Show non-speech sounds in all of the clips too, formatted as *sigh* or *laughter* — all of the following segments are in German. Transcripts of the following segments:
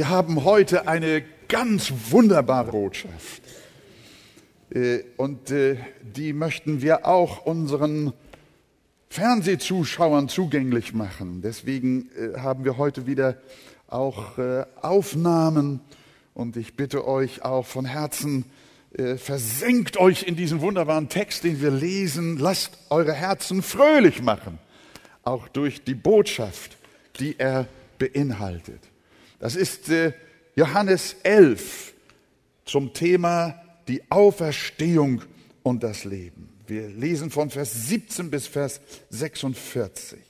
Wir haben heute eine ganz wunderbare Botschaft. Äh, und äh, die möchten wir auch unseren Fernsehzuschauern zugänglich machen. Deswegen äh, haben wir heute wieder auch Aufnahmen. Und ich bitte euch auch von Herzen, versenkt euch in diesen wunderbaren Text, den wir lesen. Lasst eure Herzen fröhlich machen, auch durch die Botschaft, die er beinhaltet. Das ist äh, Johannes 11 zum Thema die Auferstehung und das Leben. Wir lesen von Vers 17 bis Vers 46.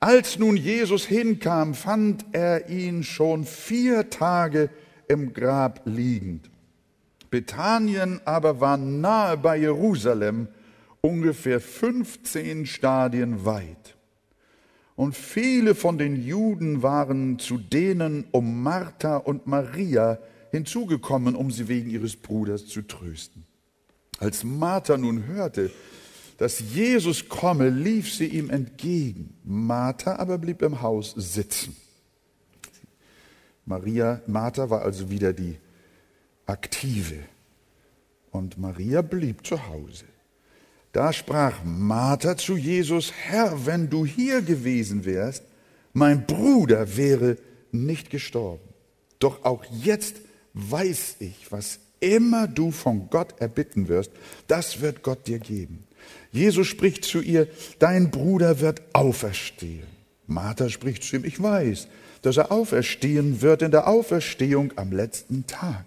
Als nun Jesus hinkam, fand er ihn schon vier Tage im Grab liegend. Bethanien aber war nahe bei Jerusalem, ungefähr 15 Stadien weit. Und viele von den Juden waren zu denen um Martha und Maria hinzugekommen, um sie wegen ihres Bruders zu trösten. Als Martha nun hörte, dass Jesus komme, lief sie ihm entgegen. Martha aber blieb im Haus sitzen. Maria, Martha war also wieder die Aktive und Maria blieb zu Hause. Da sprach Martha zu Jesus, Herr, wenn du hier gewesen wärst, mein Bruder wäre nicht gestorben. Doch auch jetzt weiß ich, was immer du von Gott erbitten wirst, das wird Gott dir geben. Jesus spricht zu ihr, dein Bruder wird auferstehen. Martha spricht zu ihm, ich weiß, dass er auferstehen wird in der Auferstehung am letzten Tag.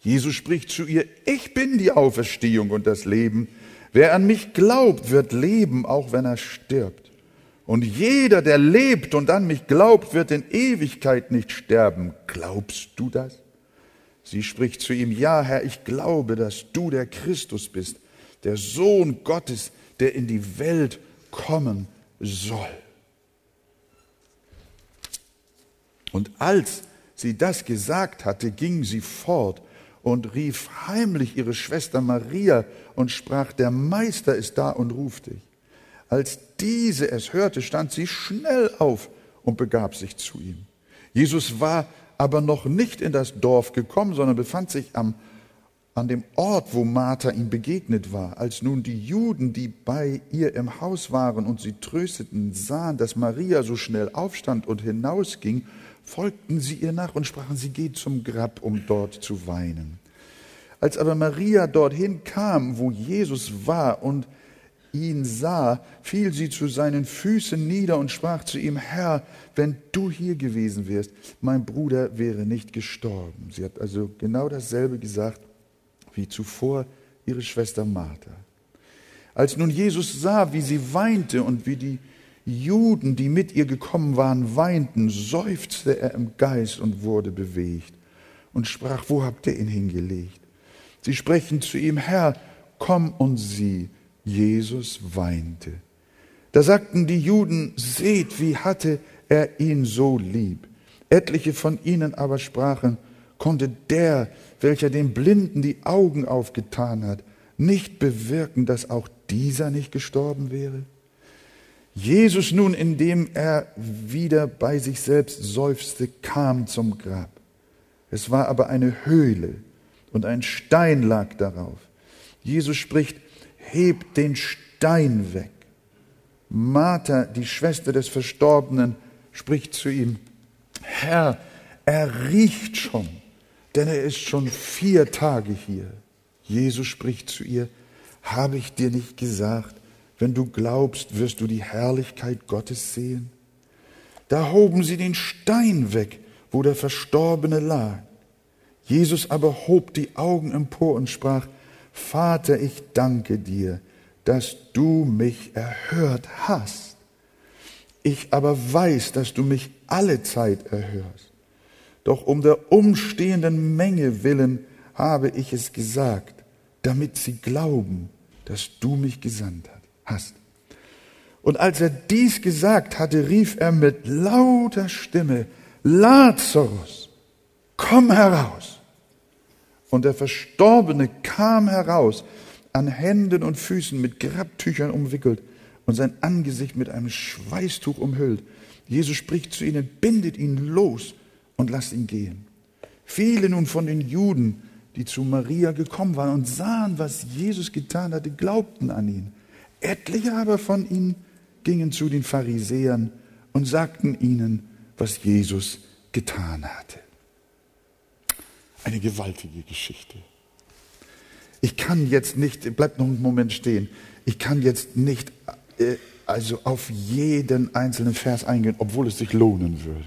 Jesus spricht zu ihr, ich bin die Auferstehung und das Leben. Wer an mich glaubt, wird leben, auch wenn er stirbt. Und jeder, der lebt und an mich glaubt, wird in Ewigkeit nicht sterben. Glaubst du das? Sie spricht zu ihm, ja Herr, ich glaube, dass du der Christus bist, der Sohn Gottes, der in die Welt kommen soll. Und als sie das gesagt hatte, ging sie fort und rief heimlich ihre Schwester Maria und sprach, der Meister ist da und ruft dich. Als diese es hörte, stand sie schnell auf und begab sich zu ihm. Jesus war aber noch nicht in das Dorf gekommen, sondern befand sich am, an dem Ort, wo Martha ihm begegnet war. Als nun die Juden, die bei ihr im Haus waren und sie trösteten, sahen, dass Maria so schnell aufstand und hinausging, folgten sie ihr nach und sprachen, sie geht zum Grab, um dort zu weinen. Als aber Maria dorthin kam, wo Jesus war und ihn sah, fiel sie zu seinen Füßen nieder und sprach zu ihm, Herr, wenn du hier gewesen wärst, mein Bruder wäre nicht gestorben. Sie hat also genau dasselbe gesagt wie zuvor ihre Schwester Martha. Als nun Jesus sah, wie sie weinte und wie die Juden, die mit ihr gekommen waren, weinten, seufzte er im Geist und wurde bewegt und sprach, wo habt ihr ihn hingelegt? Sie sprechen zu ihm, Herr, komm und sieh. Jesus weinte. Da sagten die Juden, seht, wie hatte er ihn so lieb. Etliche von ihnen aber sprachen, konnte der, welcher dem Blinden die Augen aufgetan hat, nicht bewirken, dass auch dieser nicht gestorben wäre? Jesus nun, indem er wieder bei sich selbst seufzte, kam zum Grab. Es war aber eine Höhle und ein Stein lag darauf. Jesus spricht, hebt den Stein weg. Martha, die Schwester des Verstorbenen, spricht zu ihm, Herr, er riecht schon, denn er ist schon vier Tage hier. Jesus spricht zu ihr, habe ich dir nicht gesagt, wenn du glaubst, wirst du die Herrlichkeit Gottes sehen? Da hoben sie den Stein weg, wo der Verstorbene lag. Jesus aber hob die Augen empor und sprach, Vater, ich danke dir, dass du mich erhört hast. Ich aber weiß, dass du mich alle Zeit erhörst. Doch um der umstehenden Menge willen habe ich es gesagt, damit sie glauben, dass du mich gesandt hast hast. Und als er dies gesagt hatte, rief er mit lauter Stimme, Lazarus, komm heraus. Und der Verstorbene kam heraus, an Händen und Füßen mit Grabtüchern umwickelt und sein Angesicht mit einem Schweißtuch umhüllt. Jesus spricht zu ihnen, bindet ihn los und lass ihn gehen. Viele nun von den Juden, die zu Maria gekommen waren und sahen, was Jesus getan hatte, glaubten an ihn. Etliche aber von ihnen gingen zu den Pharisäern und sagten ihnen, was Jesus getan hatte. Eine gewaltige Geschichte. Ich kann jetzt nicht, bleibt noch einen Moment stehen, ich kann jetzt nicht äh, also auf jeden einzelnen Vers eingehen, obwohl es sich lohnen würde.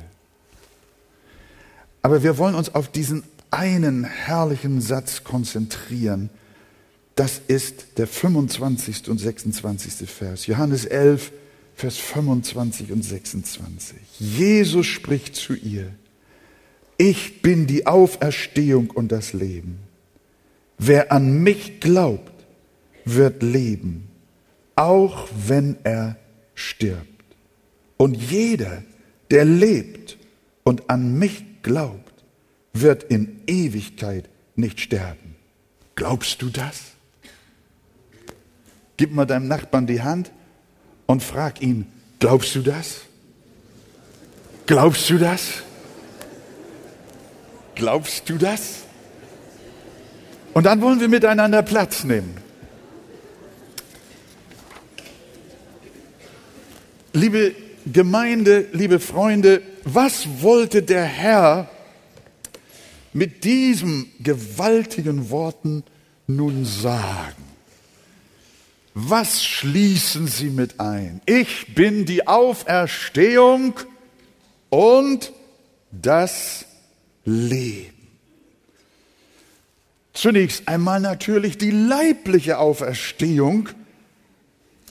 Aber wir wollen uns auf diesen einen herrlichen Satz konzentrieren. Das ist der 25. und 26. Vers. Johannes 11, Vers 25 und 26. Jesus spricht zu ihr, ich bin die Auferstehung und das Leben. Wer an mich glaubt, wird leben, auch wenn er stirbt. Und jeder, der lebt und an mich glaubt, wird in Ewigkeit nicht sterben. Glaubst du das? Gib mal deinem Nachbarn die Hand und frag ihn, glaubst du das? Glaubst du das? Glaubst du das? Und dann wollen wir miteinander Platz nehmen. Liebe Gemeinde, liebe Freunde, was wollte der Herr mit diesen gewaltigen Worten nun sagen? Was schließen Sie mit ein? Ich bin die Auferstehung und das Leben. Zunächst einmal natürlich die leibliche Auferstehung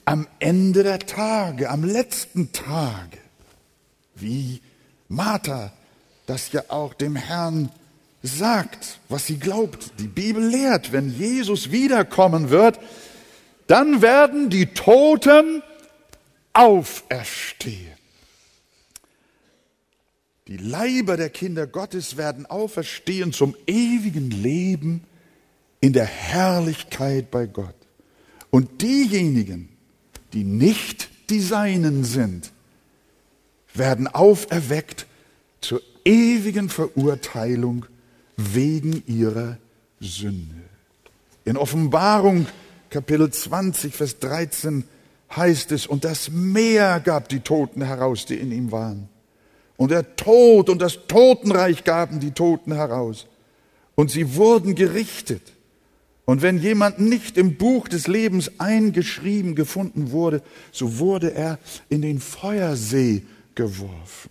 am Ende der Tage, am letzten Tage, wie Martha das ja auch dem Herrn sagt, was sie glaubt. Die Bibel lehrt, wenn Jesus wiederkommen wird, dann werden die Toten auferstehen. Die Leiber der Kinder Gottes werden auferstehen zum ewigen Leben in der Herrlichkeit bei Gott. Und diejenigen, die nicht die Seinen sind, werden auferweckt zur ewigen Verurteilung wegen ihrer Sünde. In Offenbarung Kapitel 20, Vers 13 heißt es, und das Meer gab die Toten heraus, die in ihm waren. Und der Tod und das Totenreich gaben die Toten heraus. Und sie wurden gerichtet. Und wenn jemand nicht im Buch des Lebens eingeschrieben gefunden wurde, so wurde er in den Feuersee geworfen.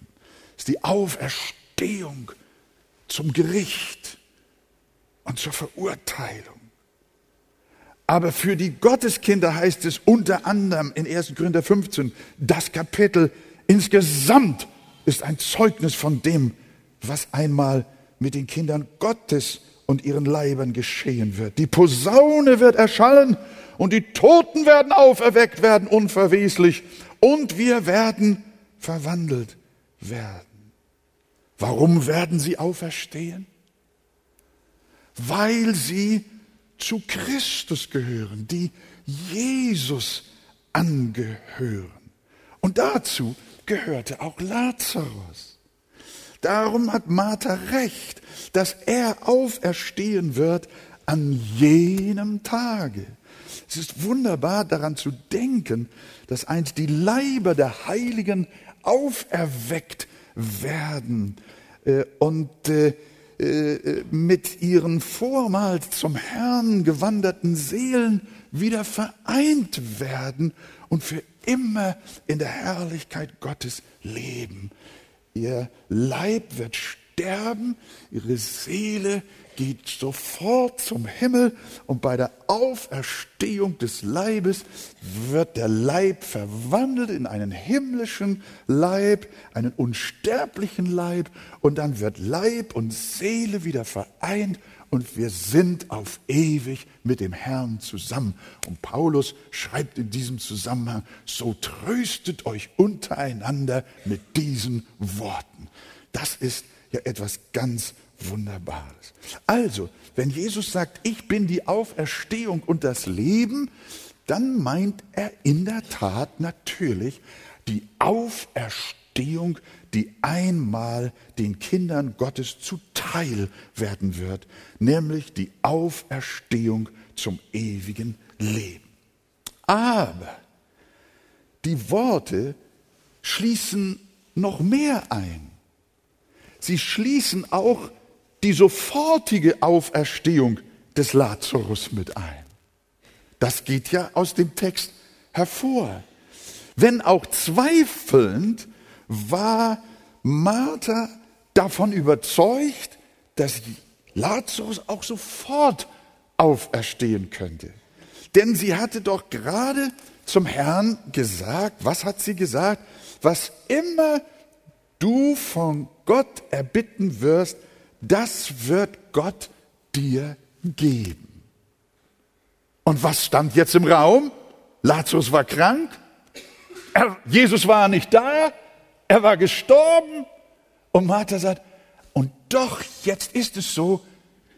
Das ist die Auferstehung zum Gericht und zur Verurteilung. Aber für die Gotteskinder heißt es unter anderem in 1. Korinther 15, das Kapitel insgesamt ist ein Zeugnis von dem, was einmal mit den Kindern Gottes und ihren Leibern geschehen wird. Die Posaune wird erschallen und die Toten werden auferweckt werden, unverweslich, und wir werden verwandelt werden. Warum werden sie auferstehen? Weil sie zu Christus gehören, die Jesus angehören. Und dazu gehörte auch Lazarus. Darum hat Martha recht, dass er auferstehen wird an jenem Tage. Es ist wunderbar daran zu denken, dass einst die Leiber der Heiligen auferweckt werden äh, und äh, mit ihren vormals zum Herrn gewanderten Seelen wieder vereint werden und für immer in der Herrlichkeit Gottes leben. Ihr Leib wird sterben, ihre Seele geht sofort zum Himmel und bei der Auferstehung des Leibes wird der Leib verwandelt in einen himmlischen Leib, einen unsterblichen Leib und dann wird Leib und Seele wieder vereint und wir sind auf ewig mit dem Herrn zusammen. Und Paulus schreibt in diesem Zusammenhang, so tröstet euch untereinander mit diesen Worten. Das ist ja etwas ganz Wunderbares. Also, wenn Jesus sagt, ich bin die Auferstehung und das Leben, dann meint er in der Tat natürlich die Auferstehung die einmal den Kindern Gottes zuteil werden wird, nämlich die Auferstehung zum ewigen Leben. Aber die Worte schließen noch mehr ein. Sie schließen auch die sofortige Auferstehung des Lazarus mit ein. Das geht ja aus dem Text hervor. Wenn auch zweifelnd, war Martha davon überzeugt, dass Lazarus auch sofort auferstehen könnte. Denn sie hatte doch gerade zum Herrn gesagt, was hat sie gesagt? Was immer du von Gott erbitten wirst, das wird Gott dir geben. Und was stand jetzt im Raum? Lazarus war krank, er, Jesus war nicht da, er war gestorben. Und Martha sagt, und doch, jetzt ist es so,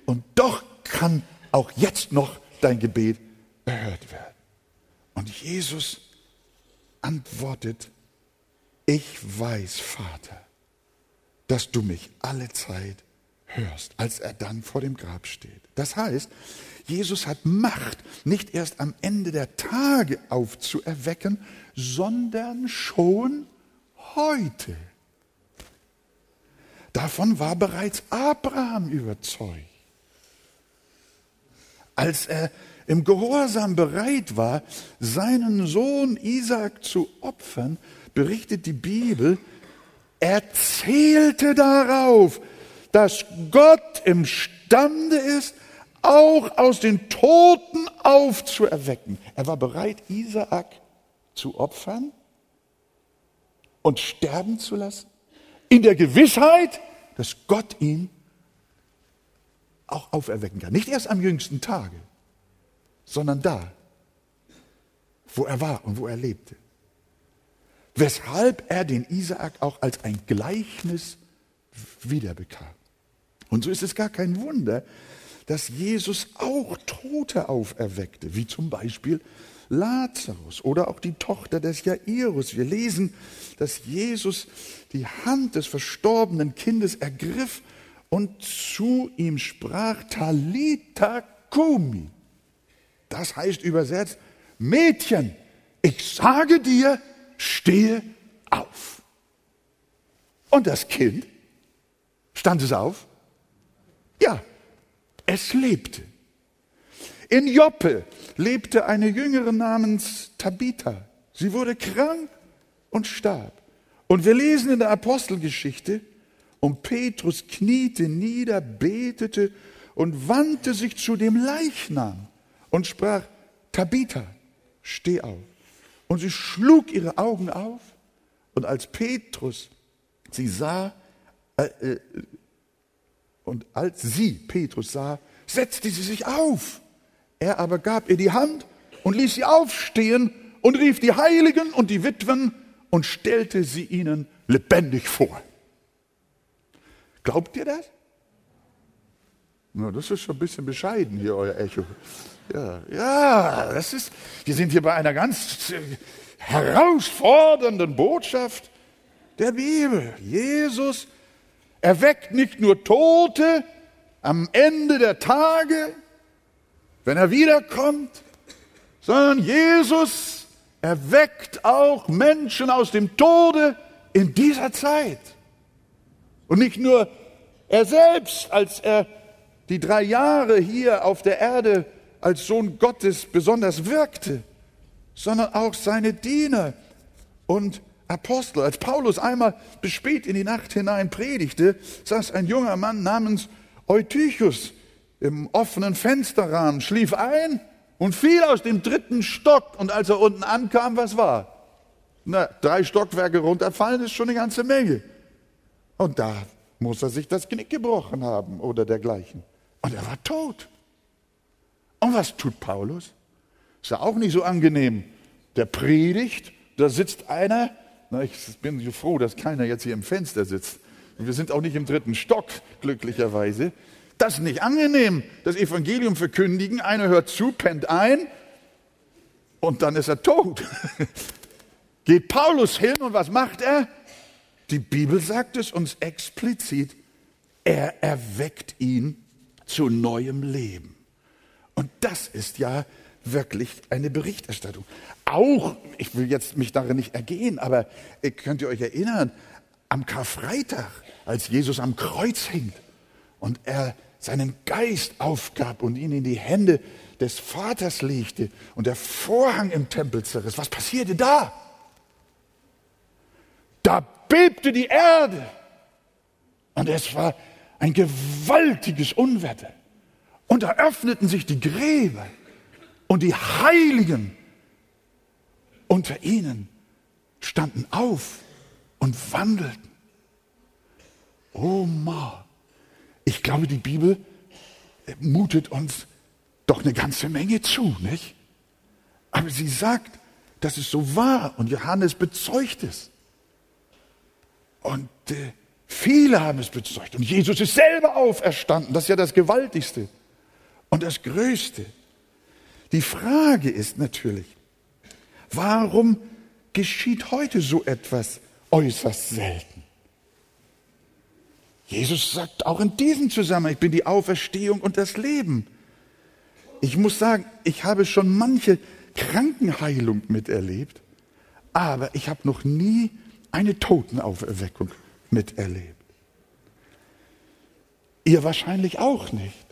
und doch kann auch jetzt noch dein Gebet erhört werden. Und Jesus antwortet, ich weiß, Vater, dass du mich alle Zeit hörst, als er dann vor dem Grab steht. Das heißt, Jesus hat Macht, nicht erst am Ende der Tage aufzuerwecken, sondern schon heute. Davon war bereits Abraham überzeugt. Als er im Gehorsam bereit war, seinen Sohn Isaac zu opfern, berichtet die Bibel, er zählte darauf, dass Gott imstande ist, auch aus den Toten aufzuerwecken. Er war bereit, Isaak zu opfern und sterben zu lassen, in der Gewissheit, dass Gott ihn auch auferwecken kann. Nicht erst am jüngsten Tage, sondern da, wo er war und wo er lebte. Weshalb er den Isaak auch als ein Gleichnis wiederbekam. Und so ist es gar kein Wunder, dass Jesus auch Tote auferweckte, wie zum Beispiel Lazarus oder auch die Tochter des Jairus. Wir lesen, dass Jesus die Hand des verstorbenen Kindes ergriff und zu ihm sprach, Talita Kumi. Das heißt übersetzt, Mädchen, ich sage dir, stehe auf. Und das Kind, stand es auf? Ja, es lebte. In Joppe lebte eine Jüngere namens Tabitha. Sie wurde krank und starb. Und wir lesen in der Apostelgeschichte, und Petrus kniete nieder, betete und wandte sich zu dem Leichnam und sprach, Tabitha, steh auf. Und sie schlug ihre Augen auf und als Petrus sie sah, äh, äh, und als sie, Petrus, sah, setzte sie sich auf. Er aber gab ihr die Hand und ließ sie aufstehen und rief die Heiligen und die Witwen und stellte sie ihnen lebendig vor. Glaubt ihr das? Na, das ist schon ein bisschen bescheiden hier, euer Echo. Ja, ja, das ist, wir sind hier bei einer ganz herausfordernden Botschaft der Bibel. Jesus erweckt nicht nur Tote am Ende der Tage, wenn er wiederkommt, sondern Jesus erweckt auch Menschen aus dem Tode in dieser Zeit. Und nicht nur er selbst, als er die drei Jahre hier auf der Erde als Sohn Gottes besonders wirkte, sondern auch seine Diener und Apostel. Als Paulus einmal bis spät in die Nacht hinein predigte, saß ein junger Mann namens Eutychus im offenen Fensterrahmen, schlief ein und fiel aus dem dritten Stock. Und als er unten ankam, was war? Na, drei Stockwerke runterfallen ist schon eine ganze Menge. Und da muss er sich das Knick gebrochen haben oder dergleichen. Und er war tot. Und was tut Paulus? Ist ja auch nicht so angenehm. Der predigt, da sitzt einer, na, ich bin so froh, dass keiner jetzt hier im Fenster sitzt. Wir sind auch nicht im dritten Stock, glücklicherweise. Das ist nicht angenehm, das Evangelium verkündigen. Einer hört zu, pennt ein und dann ist er tot. *laughs* Geht Paulus hin und was macht er? Die Bibel sagt es uns explizit, er erweckt ihn zu neuem Leben. Und das ist ja wirklich eine Berichterstattung. Auch, ich will jetzt mich darin nicht ergehen, aber könnt ihr euch erinnern, am Karfreitag, als Jesus am Kreuz hing und er seinen Geist aufgab und ihn in die Hände des Vaters legte und der Vorhang im Tempel zerriss. Was passierte da? Da bebte die Erde und es war ein gewaltiges Unwetter. Und da öffneten sich die Gräber und die Heiligen unter ihnen standen auf und wandelten. Oh Ma, ich glaube, die Bibel mutet uns doch eine ganze Menge zu, nicht? Aber sie sagt, dass es so war und Johannes bezeugt es. Und äh, viele haben es bezeugt und Jesus ist selber auferstanden. Das ist ja das Gewaltigste und das Größte. Die Frage ist natürlich, warum geschieht heute so etwas äußerst selten? Jesus sagt auch in diesem Zusammenhang, ich bin die Auferstehung und das Leben. Ich muss sagen, ich habe schon manche Krankenheilung miterlebt, aber ich habe noch nie eine Totenauferweckung miterlebt. Ihr wahrscheinlich auch nicht.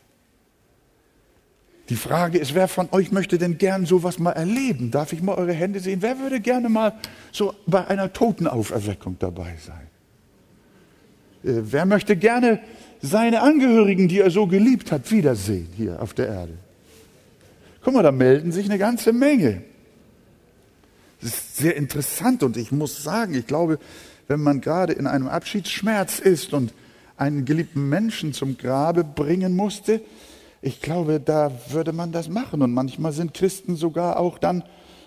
Die Frage ist, wer von euch möchte denn gern sowas mal erleben? Darf ich mal eure Hände sehen? Wer würde gerne mal so bei einer Totenauferweckung dabei sein? Äh, wer möchte gerne seine Angehörigen, die er so geliebt hat, wiedersehen hier auf der Erde? Guck mal, da melden sich eine ganze Menge. Das ist sehr interessant und ich muss sagen, ich glaube, wenn man gerade in einem Abschiedsschmerz ist und einen geliebten Menschen zum Grabe bringen musste, ich glaube, da würde man das machen. Und manchmal sind Christen sogar auch dann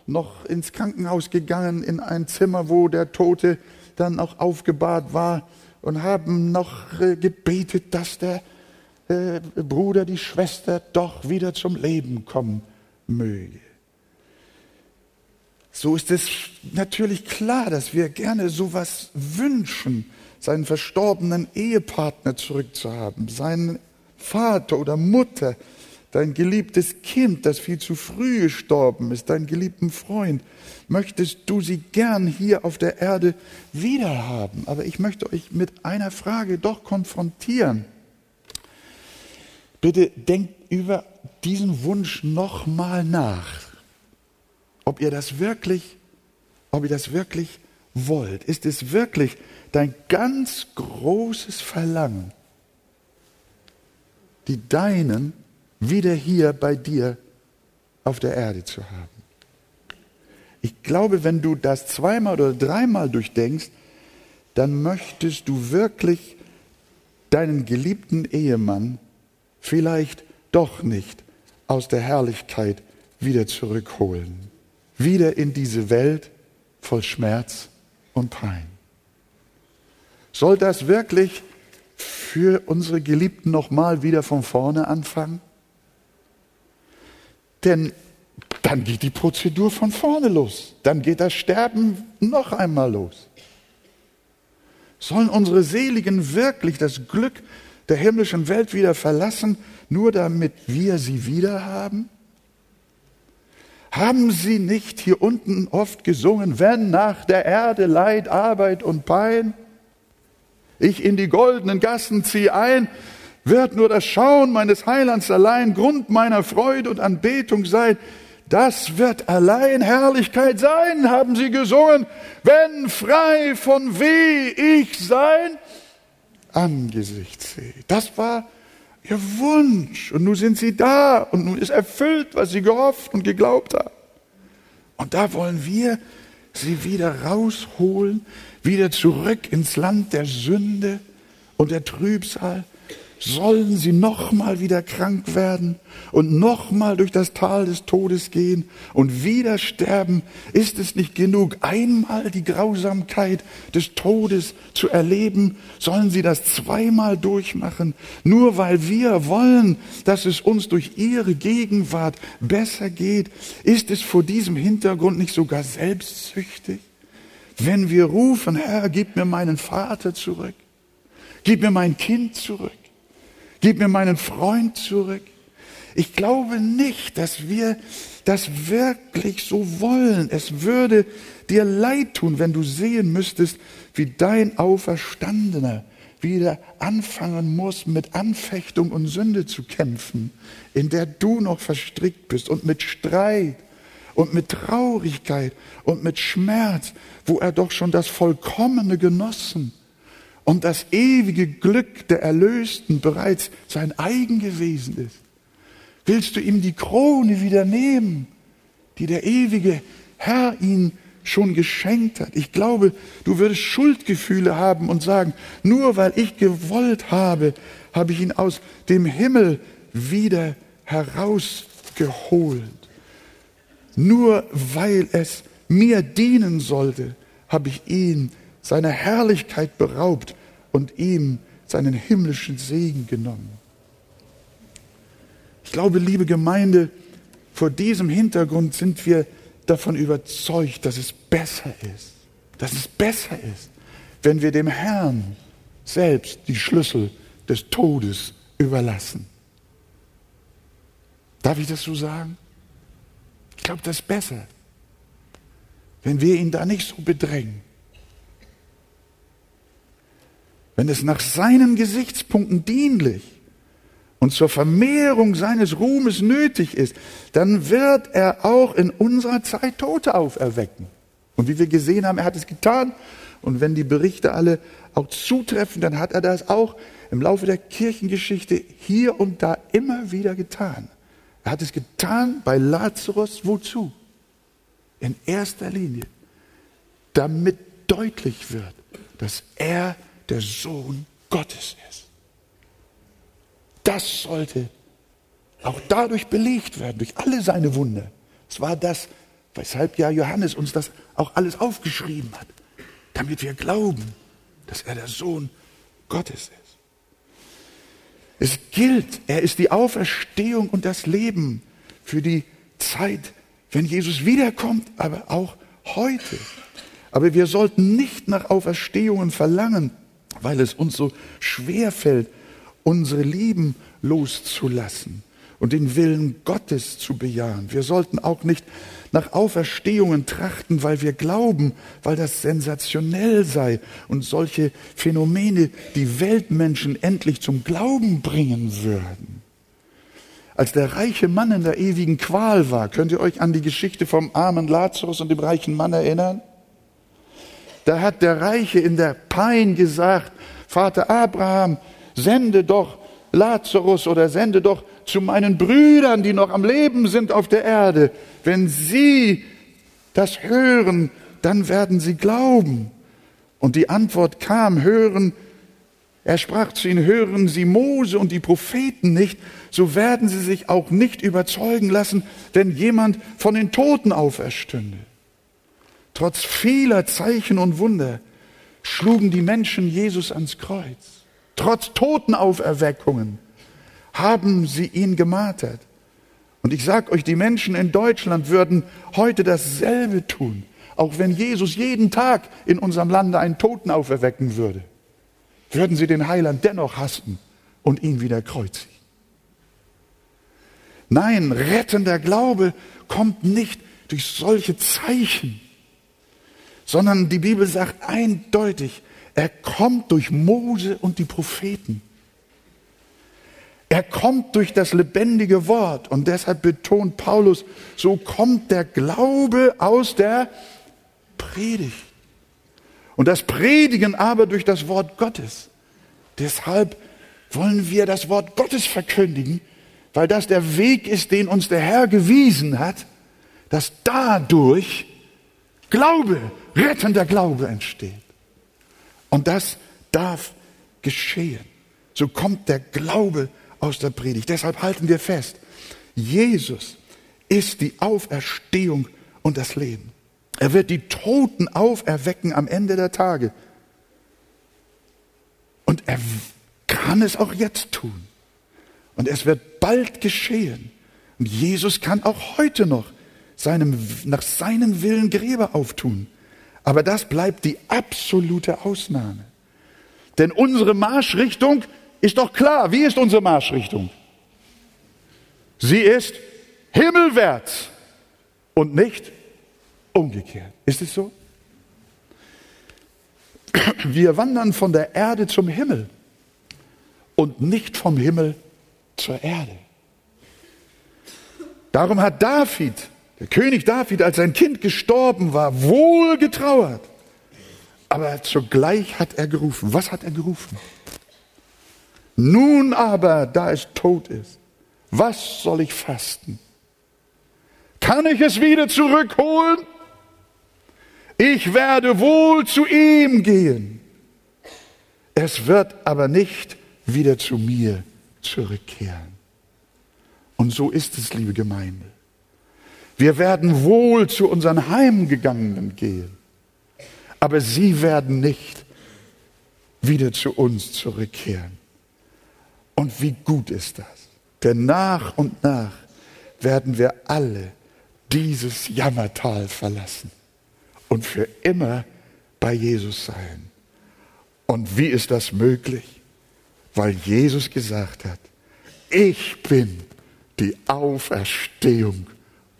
noch ins Krankenhaus gegangen, in ein Zimmer, wo der Tote dann auch aufgebahrt war und haben noch äh, gebetet, dass der äh, Bruder, die Schwester doch wieder zum Leben kommen möge. So ist es natürlich klar, dass wir gerne sowas wünschen, seinen verstorbenen Ehepartner zurückzuhaben, seinen Vater oder Mutter, dein geliebtes Kind, das viel zu früh gestorben ist, deinen geliebten Freund, möchtest du sie gern hier auf der Erde wiederhaben. Aber ich möchte euch mit einer Frage doch konfrontieren. Bitte denkt über diesen Wunsch nochmal nach. Ob ihr das wirklich, ob ihr das wirklich wollt. Ist es wirklich dein ganz großes Verlangen, die Deinen wieder hier bei dir auf der Erde zu haben. Ich glaube, wenn du das zweimal oder dreimal durchdenkst, dann möchtest du wirklich deinen geliebten Ehemann vielleicht doch nicht aus der Herrlichkeit wieder zurückholen. Wieder in diese Welt voll Schmerz und Pein. Soll das wirklich für unsere Geliebten nochmal wieder von vorne anfangen? Denn dann geht die Prozedur von vorne los. Dann geht das Sterben noch einmal los. Sollen unsere Seligen wirklich das Glück der himmlischen Welt wieder verlassen, nur damit wir sie wieder haben? Haben sie nicht hier unten oft gesungen, wenn nach der Erde Leid, Arbeit und Pein? ich in die goldenen Gassen ziehe ein, wird nur das Schauen meines Heilands allein Grund meiner Freude und Anbetung sein. Das wird allein Herrlichkeit sein, haben sie gesungen, wenn frei von weh ich sein Angesicht sehe. Das war ihr Wunsch. Und nun sind sie da und nun ist erfüllt, was sie gehofft und geglaubt haben. Und da wollen wir sie wieder rausholen, wieder zurück ins Land der Sünde und der Trübsal? Sollen sie nochmal wieder krank werden und nochmal durch das Tal des Todes gehen und wieder sterben? Ist es nicht genug, einmal die Grausamkeit des Todes zu erleben? Sollen sie das zweimal durchmachen? Nur weil wir wollen, dass es uns durch ihre Gegenwart besser geht, ist es vor diesem Hintergrund nicht sogar selbstsüchtig? wenn wir rufen, Herr, gib mir meinen Vater zurück, gib mir mein Kind zurück, gib mir meinen Freund zurück. Ich glaube nicht, dass wir das wirklich so wollen. Es würde dir leid tun, wenn du sehen müsstest, wie dein Auferstandener wieder anfangen muss, mit Anfechtung und Sünde zu kämpfen, in der du noch verstrickt bist und mit Streit und mit Traurigkeit und mit Schmerz, wo er doch schon das Vollkommene genossen und das ewige Glück der Erlösten bereits sein eigen gewesen ist. Willst du ihm die Krone wieder nehmen, die der ewige Herr ihn schon geschenkt hat. Ich glaube, du würdest Schuldgefühle haben und sagen, nur weil ich gewollt habe, habe ich ihn aus dem Himmel wieder herausgeholt. Nur weil es mir dienen sollte, habe ich ihn seiner Herrlichkeit beraubt und ihm seinen himmlischen Segen genommen. Ich glaube, liebe Gemeinde, vor diesem Hintergrund sind wir davon überzeugt, dass es besser ist, dass es besser ist, wenn wir dem Herrn selbst die Schlüssel des Todes überlassen. Darf ich das so sagen? Ich glaube, das ist besser, wenn wir ihn da nicht so bedrängen. Wenn es nach seinen Gesichtspunkten dienlich und zur Vermehrung seines Ruhmes nötig ist, dann wird er auch in unserer Zeit Tote auferwecken. Und wie wir gesehen haben, er hat es getan. Und wenn die Berichte alle auch zutreffen, dann hat er das auch im Laufe der Kirchengeschichte hier und da immer wieder getan. Er hat es getan bei Lazarus. Wozu? In erster Linie, damit deutlich wird, dass er der Sohn Gottes ist. Das sollte auch dadurch belegt werden, durch alle seine Wunder. Es war das, weshalb ja Johannes uns das auch alles aufgeschrieben hat, damit wir glauben, dass er der Sohn Gottes ist. Es gilt, er ist die Auferstehung und das Leben für die Zeit, wenn Jesus wiederkommt, aber auch heute. Aber wir sollten nicht nach Auferstehungen verlangen, weil es uns so schwer fällt, unsere Lieben loszulassen und den Willen Gottes zu bejahen. Wir sollten auch nicht nach Auferstehungen trachten, weil wir glauben, weil das sensationell sei und solche Phänomene die Weltmenschen endlich zum Glauben bringen würden. Als der reiche Mann in der ewigen Qual war, könnt ihr euch an die Geschichte vom armen Lazarus und dem reichen Mann erinnern? Da hat der Reiche in der Pein gesagt, Vater Abraham, sende doch Lazarus oder sende doch zu meinen Brüdern, die noch am Leben sind auf der Erde. Wenn sie das hören, dann werden sie glauben. Und die Antwort kam, hören, er sprach zu ihnen, hören Sie Mose und die Propheten nicht, so werden sie sich auch nicht überzeugen lassen, wenn jemand von den Toten auferstünde. Trotz vieler Zeichen und Wunder schlugen die Menschen Jesus ans Kreuz. Trotz Totenauferweckungen haben sie ihn gemartert. Und ich sage euch, die Menschen in Deutschland würden heute dasselbe tun, auch wenn Jesus jeden Tag in unserem Lande einen Toten auferwecken würde. Würden sie den Heiland dennoch hassen und ihn wieder kreuzigen. Nein, rettender Glaube kommt nicht durch solche Zeichen, sondern die Bibel sagt eindeutig, er kommt durch Mose und die Propheten. Er kommt durch das lebendige Wort und deshalb betont Paulus, so kommt der Glaube aus der Predigt. Und das Predigen aber durch das Wort Gottes. Deshalb wollen wir das Wort Gottes verkündigen, weil das der Weg ist, den uns der Herr gewiesen hat, dass dadurch Glaube, rettender Glaube entsteht. Und das darf geschehen. So kommt der Glaube aus der Predigt. Deshalb halten wir fest, Jesus ist die Auferstehung und das Leben. Er wird die Toten auferwecken am Ende der Tage. Und er kann es auch jetzt tun. Und es wird bald geschehen. Und Jesus kann auch heute noch seinem, nach seinem Willen Gräber auftun. Aber das bleibt die absolute Ausnahme. Denn unsere Marschrichtung ist doch klar. Wie ist unsere Marschrichtung? Sie ist himmelwärts und nicht umgekehrt. Ist es so? Wir wandern von der Erde zum Himmel und nicht vom Himmel zur Erde. Darum hat David, der König David, als sein Kind gestorben war, wohl getrauert. Aber zugleich hat er gerufen. Was hat er gerufen? Nun aber, da es tot ist, was soll ich fasten? Kann ich es wieder zurückholen? Ich werde wohl zu ihm gehen. Es wird aber nicht wieder zu mir zurückkehren. Und so ist es, liebe Gemeinde. Wir werden wohl zu unseren Heimgegangenen gehen, aber sie werden nicht wieder zu uns zurückkehren. Und wie gut ist das? Denn nach und nach werden wir alle dieses Jammertal verlassen und für immer bei Jesus sein. Und wie ist das möglich? Weil Jesus gesagt hat, ich bin die Auferstehung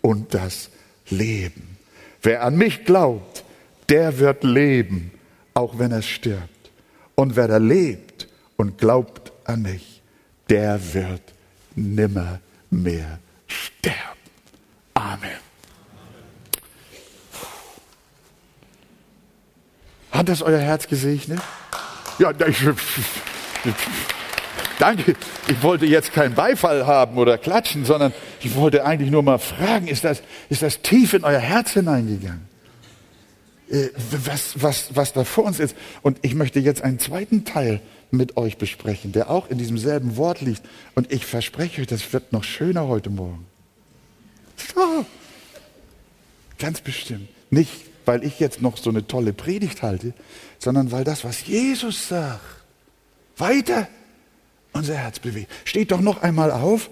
und das Leben. Wer an mich glaubt, der wird leben, auch wenn er stirbt. Und wer da lebt und glaubt an mich, der wird nimmer mehr sterben. Amen. Hat das euer Herz gesegnet? Ja, ich, *laughs* danke. Ich wollte jetzt keinen Beifall haben oder klatschen, sondern ich wollte eigentlich nur mal fragen, ist das, ist das tief in euer Herz hineingegangen? Äh, was, was, was da vor uns ist. Und ich möchte jetzt einen zweiten Teil mit euch besprechen, der auch in diesem selben Wort liegt. Und ich verspreche euch, das wird noch schöner heute Morgen. Oh, ganz bestimmt. Nicht, weil ich jetzt noch so eine tolle Predigt halte, sondern weil das, was Jesus sagt, weiter unser Herz bewegt. Steht doch noch einmal auf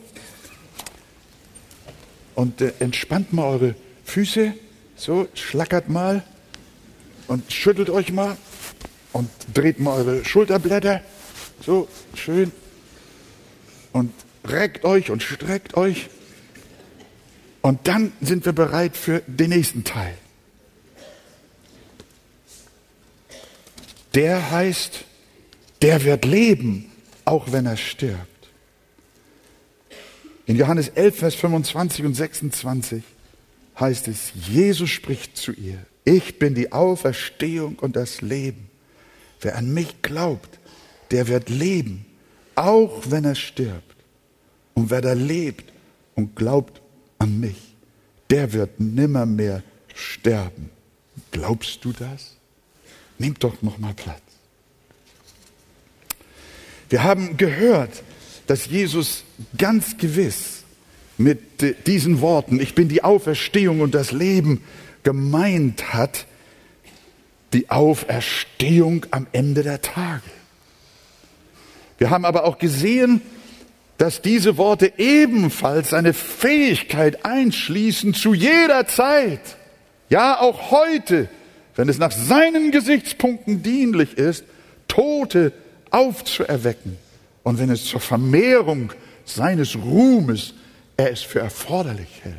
und äh, entspannt mal eure Füße. So, schlackert mal und schüttelt euch mal und dreht mal eure Schulterblätter. So, schön. Und reckt euch und streckt euch. Und dann sind wir bereit für den nächsten Teil. Der heißt, der wird leben, auch wenn er stirbt. In Johannes 11, Vers 25 und 26 heißt es, Jesus spricht zu ihr, ich bin die Auferstehung und das Leben. Wer an mich glaubt, der wird leben, auch wenn er stirbt. Und wer da lebt und glaubt an mich, der wird nimmermehr sterben. Glaubst du das? Nehmt doch noch mal Platz. Wir haben gehört, dass Jesus ganz gewiss mit diesen Worten, ich bin die Auferstehung und das Leben, gemeint hat, die Auferstehung am Ende der Tage. Wir haben aber auch gesehen, dass diese Worte ebenfalls eine Fähigkeit einschließen, zu jeder Zeit, ja auch heute, wenn es nach seinen Gesichtspunkten dienlich ist, Tote aufzuerwecken und wenn es zur Vermehrung seines Ruhmes er es für erforderlich hält.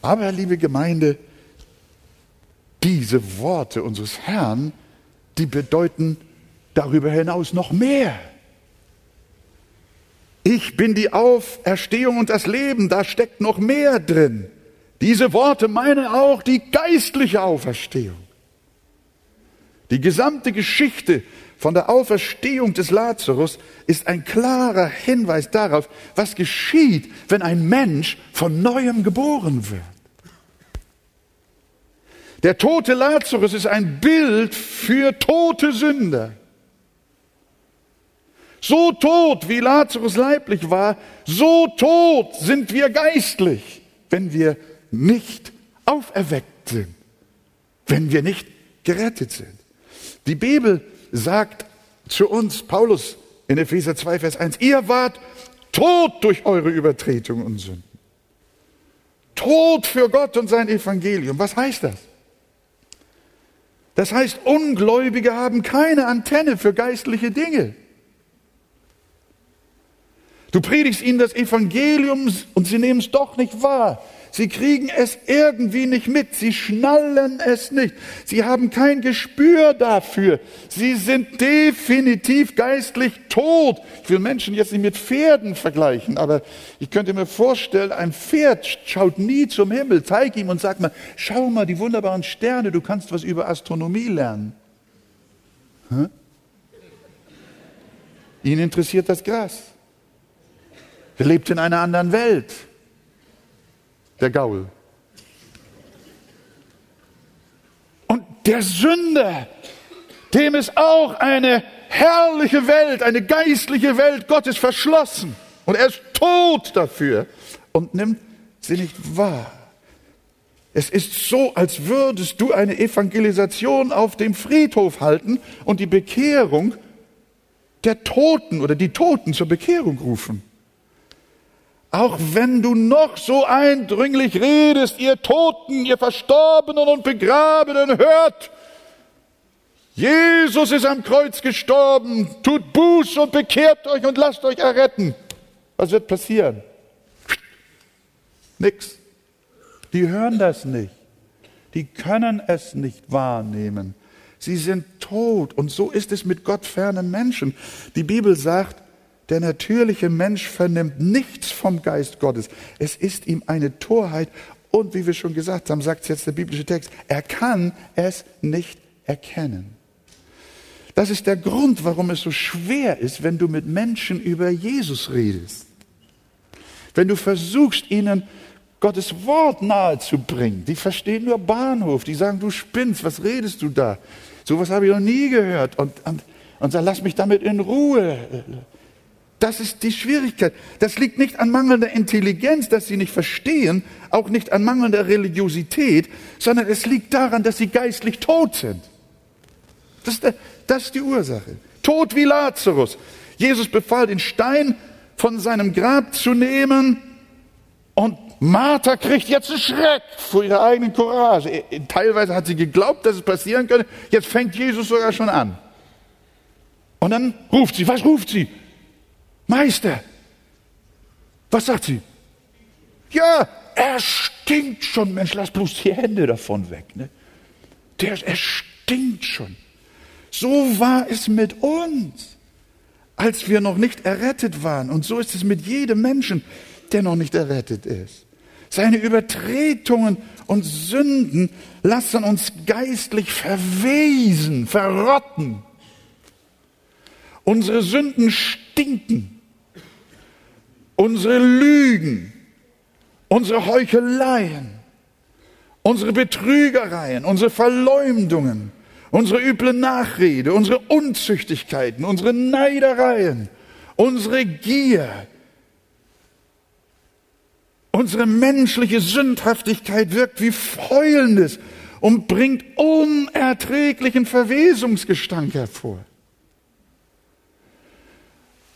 Aber, liebe Gemeinde, diese Worte unseres Herrn, die bedeuten darüber hinaus noch mehr. Ich bin die Auferstehung und das Leben, da steckt noch mehr drin. Diese Worte meinen auch die geistliche Auferstehung. Die gesamte Geschichte von der Auferstehung des Lazarus ist ein klarer Hinweis darauf, was geschieht, wenn ein Mensch von neuem geboren wird. Der tote Lazarus ist ein Bild für tote Sünder. So tot, wie Lazarus leiblich war, so tot sind wir geistlich, wenn wir nicht auferweckt sind, wenn wir nicht gerettet sind. Die Bibel sagt zu uns, Paulus in Epheser 2, Vers 1, ihr wart tot durch eure Übertretungen und Sünden. Tot für Gott und sein Evangelium. Was heißt das? Das heißt, Ungläubige haben keine Antenne für geistliche Dinge. Du predigst ihnen das Evangelium und sie nehmen es doch nicht wahr. Sie kriegen es irgendwie nicht mit. Sie schnallen es nicht. Sie haben kein Gespür dafür. Sie sind definitiv geistlich tot. Ich will Menschen jetzt nicht mit Pferden vergleichen, aber ich könnte mir vorstellen, ein Pferd schaut nie zum Himmel. Zeig ihm und sag mal, schau mal die wunderbaren Sterne. Du kannst was über Astronomie lernen. Hm? Ihn interessiert das Gras. Er lebt in einer anderen Welt der Gaul. Und der Sünder, dem ist auch eine herrliche Welt, eine geistliche Welt Gottes verschlossen. Und er ist tot dafür und nimmt sie nicht wahr. Es ist so, als würdest du eine Evangelisation auf dem Friedhof halten und die Bekehrung der Toten oder die Toten zur Bekehrung rufen. Auch wenn du noch so eindringlich redest, ihr Toten, ihr Verstorbenen und Begrabenen, hört, Jesus ist am Kreuz gestorben, tut Buß und bekehrt euch und lasst euch erretten. Was wird passieren? Nix. Die hören das nicht. Die können es nicht wahrnehmen. Sie sind tot. Und so ist es mit gottfernen Menschen. Die Bibel sagt, der natürliche Mensch vernimmt nichts vom Geist Gottes. Es ist ihm eine Torheit. Und wie wir schon gesagt haben, sagt jetzt der biblische Text, er kann es nicht erkennen. Das ist der Grund, warum es so schwer ist, wenn du mit Menschen über Jesus redest. Wenn du versuchst, ihnen Gottes Wort nahezubringen. Die verstehen nur Bahnhof. Die sagen, du spinnst, was redest du da? Sowas habe ich noch nie gehört. Und, und, und sag, lass mich damit in Ruhe. Das ist die Schwierigkeit. Das liegt nicht an mangelnder Intelligenz, dass sie nicht verstehen, auch nicht an mangelnder Religiosität, sondern es liegt daran, dass sie geistlich tot sind. Das ist, der, das ist die Ursache. Tot wie Lazarus. Jesus befahl, den Stein von seinem Grab zu nehmen und Martha kriegt jetzt einen Schreck vor ihrer eigenen Courage. Teilweise hat sie geglaubt, dass es passieren könnte. Jetzt fängt Jesus sogar schon an. Und dann ruft sie, was ruft sie? Meister, was sagt sie? Ja, er stinkt schon. Mensch, lass bloß die Hände davon weg. Ne? Der, er stinkt schon. So war es mit uns, als wir noch nicht errettet waren. Und so ist es mit jedem Menschen, der noch nicht errettet ist. Seine Übertretungen und Sünden lassen uns geistlich verwesen, verrotten. Unsere Sünden stinken. Unsere Lügen, unsere Heucheleien, unsere Betrügereien, unsere Verleumdungen, unsere üble Nachrede, unsere Unzüchtigkeiten, unsere Neidereien, unsere Gier, unsere menschliche Sündhaftigkeit wirkt wie Fäulnis und bringt unerträglichen Verwesungsgestank hervor.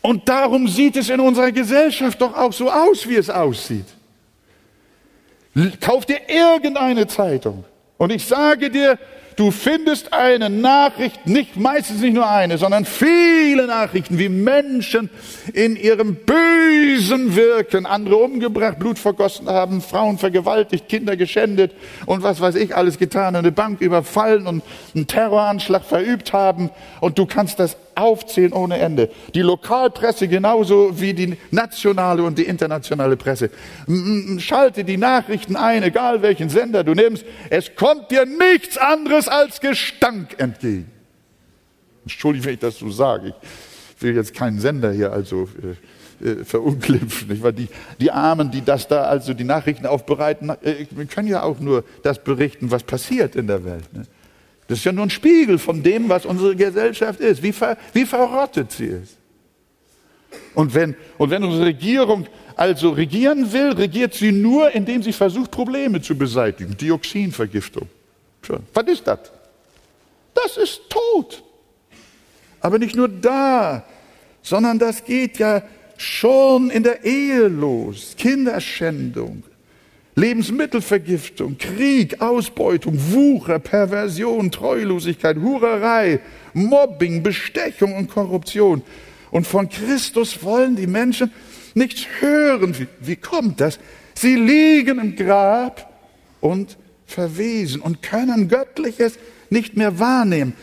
Und darum sieht es in unserer Gesellschaft doch auch so aus, wie es aussieht. Kauf dir irgendeine Zeitung und ich sage dir, Du findest eine Nachricht, nicht meistens nicht nur eine, sondern viele Nachrichten, wie Menschen in ihrem bösen Wirken andere umgebracht, Blut vergossen haben, Frauen vergewaltigt, Kinder geschändet und was weiß ich alles getan, eine Bank überfallen und einen Terroranschlag verübt haben. Und du kannst das aufzählen ohne Ende. Die Lokalpresse genauso wie die nationale und die internationale Presse. Schalte die Nachrichten ein, egal welchen Sender du nimmst. Es kommt dir nichts anderes als Gestank entgegen. Entschuldige, wenn ich das so sage. Ich will jetzt keinen Sender hier also äh, äh, verunglimpfen. Nicht? Weil die, die Armen, die das da also die Nachrichten aufbereiten, äh, können ja auch nur das berichten, was passiert in der Welt. Ne? Das ist ja nur ein Spiegel von dem, was unsere Gesellschaft ist, wie, ver, wie verrottet sie ist. Und wenn, und wenn unsere Regierung also regieren will, regiert sie nur, indem sie versucht, Probleme zu beseitigen. Dioxinvergiftung. Schon. Was ist das? Das ist tot. Aber nicht nur da, sondern das geht ja schon in der Ehe los. Kinderschändung, Lebensmittelvergiftung, Krieg, Ausbeutung, Wucher, Perversion, Treulosigkeit, Hurerei, Mobbing, Bestechung und Korruption. Und von Christus wollen die Menschen nichts hören. Wie, wie kommt das? Sie liegen im Grab und verwesen und können Göttliches nicht mehr wahrnehmen.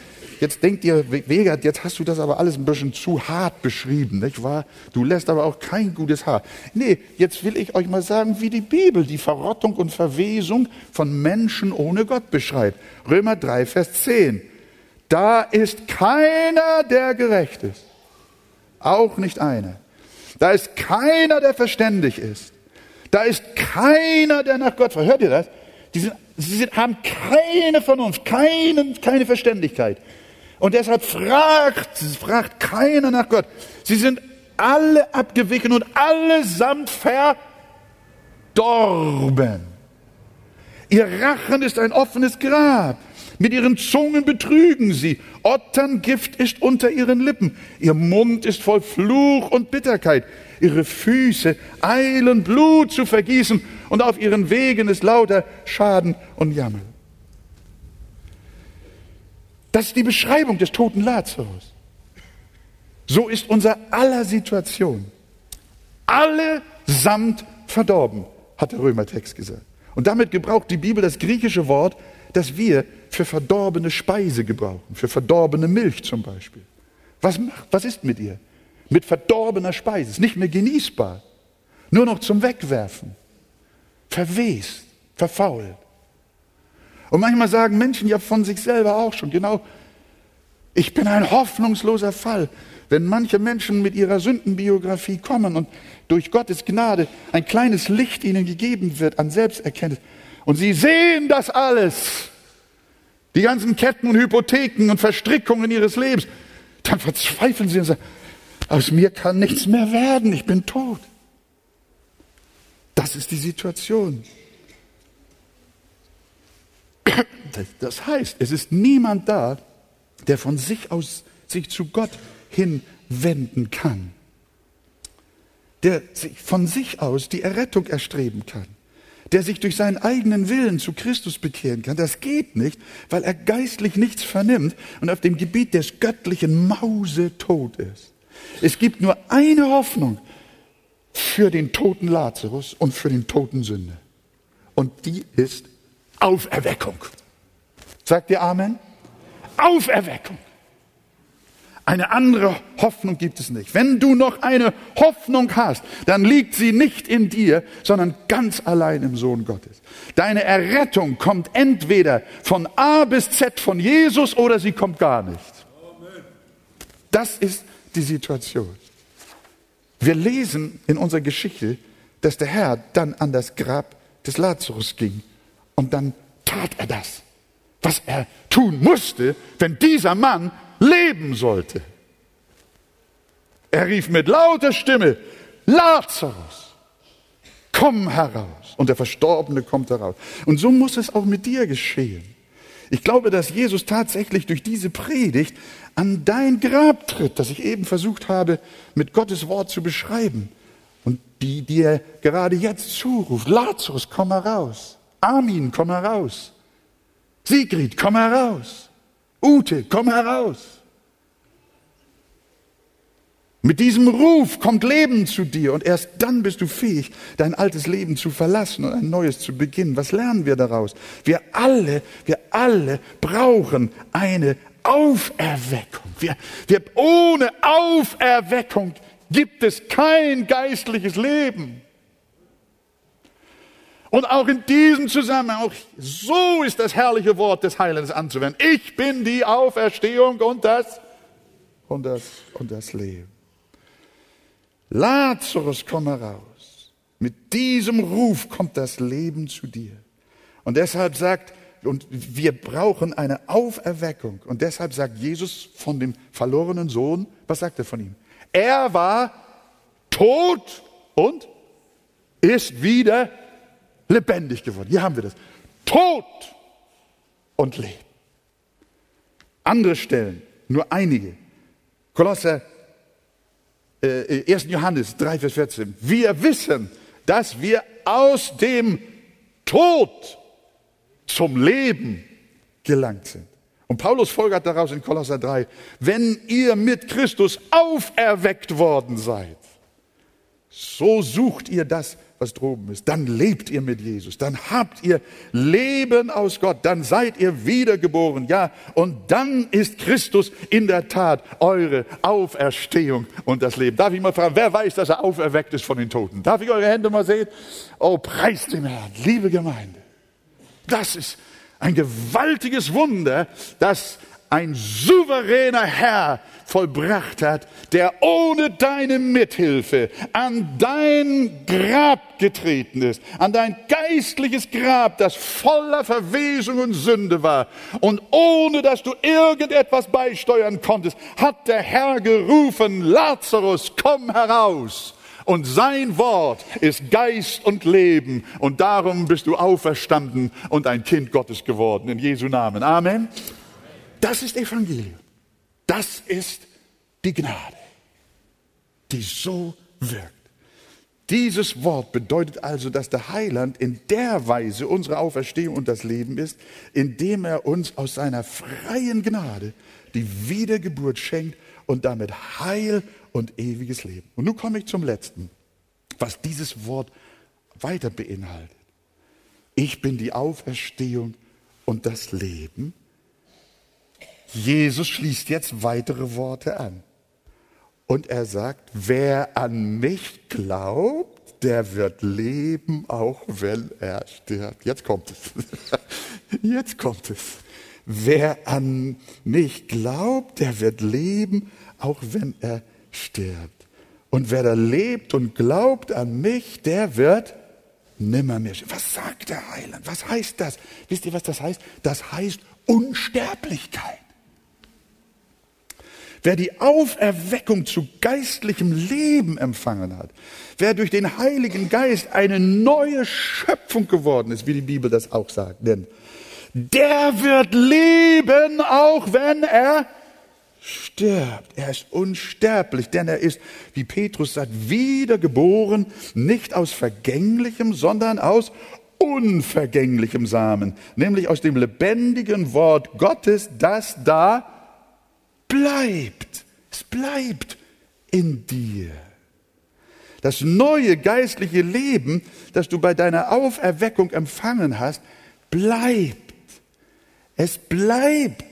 Jetzt denkt ihr, Wegert, jetzt hast du das aber alles ein bisschen zu hart beschrieben, nicht wahr? Du lässt aber auch kein gutes Haar. Nee, jetzt will ich euch mal sagen, wie die Bibel die Verrottung und Verwesung von Menschen ohne Gott beschreibt. Römer 3, Vers 10. Da ist keiner, der gerecht ist. Auch nicht einer. Da ist keiner, der verständig ist. Da ist keiner, der nach Gott fragt. Hört ihr das? Die sind, sie sind, haben keine Vernunft, keine, keine Verständigkeit. Und deshalb fragt, fragt keiner nach Gott. Sie sind alle abgewichen und allesamt verdorben. Ihr Rachen ist ein offenes Grab. Mit ihren Zungen betrügen sie. Otterngift ist unter ihren Lippen. Ihr Mund ist voll Fluch und Bitterkeit. Ihre Füße eilen Blut zu vergießen und auf ihren Wegen ist lauter Schaden und Jammer. Das ist die Beschreibung des toten Lazarus. So ist unser aller Situation. Allesamt verdorben, hat der Römertext gesagt. Und damit gebraucht die Bibel das griechische Wort, das wir für verdorbene Speise gebrauchen, für verdorbene Milch zum Beispiel. Was, macht, was ist mit ihr? Mit verdorbener Speise, ist nicht mehr genießbar, nur noch zum Wegwerfen, verwest, verfault. Und manchmal sagen Menschen ja von sich selber auch schon, genau, ich bin ein hoffnungsloser Fall. Wenn manche Menschen mit ihrer Sündenbiografie kommen und durch Gottes Gnade ein kleines Licht ihnen gegeben wird an Selbsterkenntnis und sie sehen das alles, die ganzen Ketten und Hypotheken und Verstrickungen ihres Lebens, dann verzweifeln sie und sagen, aus mir kann nichts mehr werden, ich bin tot. Das ist die Situation. Das heißt, es ist niemand da, der von sich aus sich zu Gott hinwenden kann, der sich von sich aus die Errettung erstreben kann, der sich durch seinen eigenen Willen zu Christus bekehren kann. Das geht nicht, weil er geistlich nichts vernimmt und auf dem Gebiet des Göttlichen mausetot ist. Es gibt nur eine Hoffnung für den toten Lazarus und für den toten Sünder. Und die ist Auferweckung. Sagt ihr Amen? Auferweckung. Eine andere Hoffnung gibt es nicht. Wenn du noch eine Hoffnung hast, dann liegt sie nicht in dir, sondern ganz allein im Sohn Gottes. Deine Errettung kommt entweder von A bis Z von Jesus oder sie kommt gar nicht. Das ist die Situation. Wir lesen in unserer Geschichte, dass der Herr dann an das Grab des Lazarus ging und dann tat er das was er tun musste, wenn dieser Mann leben sollte. Er rief mit lauter Stimme, Lazarus, komm heraus. Und der Verstorbene kommt heraus. Und so muss es auch mit dir geschehen. Ich glaube, dass Jesus tatsächlich durch diese Predigt an dein Grab tritt, das ich eben versucht habe, mit Gottes Wort zu beschreiben. Und die dir gerade jetzt zuruft, Lazarus, komm heraus. Armin, komm heraus. Sigrid, komm heraus. Ute, komm heraus. Mit diesem Ruf kommt Leben zu dir und erst dann bist du fähig, dein altes Leben zu verlassen und ein neues zu beginnen. Was lernen wir daraus? Wir alle, wir alle brauchen eine Auferweckung. Wir, wir, ohne Auferweckung gibt es kein geistliches Leben. Und auch in diesem Zusammenhang, auch so ist das herrliche Wort des Heilens anzuwenden. Ich bin die Auferstehung und das, und das, und das Leben. Lazarus, komm heraus. Mit diesem Ruf kommt das Leben zu dir. Und deshalb sagt, und wir brauchen eine Auferweckung. Und deshalb sagt Jesus von dem verlorenen Sohn, was sagt er von ihm? Er war tot und ist wieder lebendig geworden. Hier haben wir das. Tod und Leben. Andere Stellen, nur einige. Kolosser, äh, 1. Johannes 3, Vers 14. Wir wissen, dass wir aus dem Tod zum Leben gelangt sind. Und Paulus folgert daraus in Kolosser 3, wenn ihr mit Christus auferweckt worden seid, so sucht ihr das, was droben ist. Dann lebt ihr mit Jesus. Dann habt ihr Leben aus Gott. Dann seid ihr wiedergeboren. Ja, und dann ist Christus in der Tat eure Auferstehung und das Leben. Darf ich mal fragen, wer weiß, dass er auferweckt ist von den Toten? Darf ich eure Hände mal sehen? Oh, preist den Herrn, liebe Gemeinde. Das ist ein gewaltiges Wunder, dass ein souveräner Herr vollbracht hat, der ohne deine Mithilfe an dein Grab getreten ist, an dein geistliches Grab, das voller Verwesung und Sünde war. Und ohne dass du irgendetwas beisteuern konntest, hat der Herr gerufen, Lazarus, komm heraus. Und sein Wort ist Geist und Leben. Und darum bist du auferstanden und ein Kind Gottes geworden. In Jesu Namen. Amen. Das ist Evangelium. Das ist die Gnade, die so wirkt. Dieses Wort bedeutet also, dass der Heiland in der Weise unsere Auferstehung und das Leben ist, indem er uns aus seiner freien Gnade die Wiedergeburt schenkt und damit Heil und ewiges Leben. Und nun komme ich zum letzten, was dieses Wort weiter beinhaltet. Ich bin die Auferstehung und das Leben. Jesus schließt jetzt weitere Worte an. Und er sagt, wer an mich glaubt, der wird leben, auch wenn er stirbt. Jetzt kommt es. *laughs* Jetzt kommt es. Wer an mich glaubt, der wird leben, auch wenn er stirbt. Und wer da lebt und glaubt an mich, der wird nimmermehr sterben. Was sagt der Heiland? Was heißt das? Wisst ihr, was das heißt? Das heißt Unsterblichkeit. Wer die Auferweckung zu geistlichem Leben empfangen hat, wer durch den Heiligen Geist eine neue Schöpfung geworden ist, wie die Bibel das auch sagt, denn der wird leben, auch wenn er stirbt. Er ist unsterblich, denn er ist, wie Petrus sagt, wiedergeboren, nicht aus vergänglichem, sondern aus unvergänglichem Samen, nämlich aus dem lebendigen Wort Gottes, das da bleibt. Es bleibt in dir. Das neue geistliche Leben, das du bei deiner Auferweckung empfangen hast, bleibt. Es bleibt,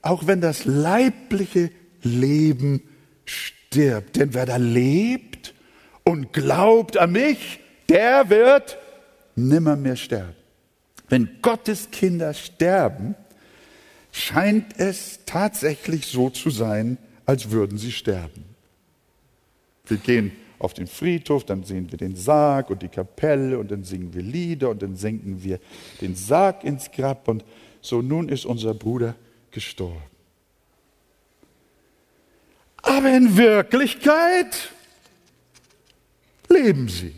auch wenn das leibliche Leben stirbt. Denn wer da lebt und glaubt an mich, der wird nimmermehr sterben. Wenn Gottes Kinder sterben, scheint es tatsächlich so zu sein, als würden sie sterben. Wir gehen auf den Friedhof, dann sehen wir den Sarg und die Kapelle und dann singen wir Lieder und dann senken wir den Sarg ins Grab und so nun ist unser Bruder gestorben. Aber in Wirklichkeit leben sie.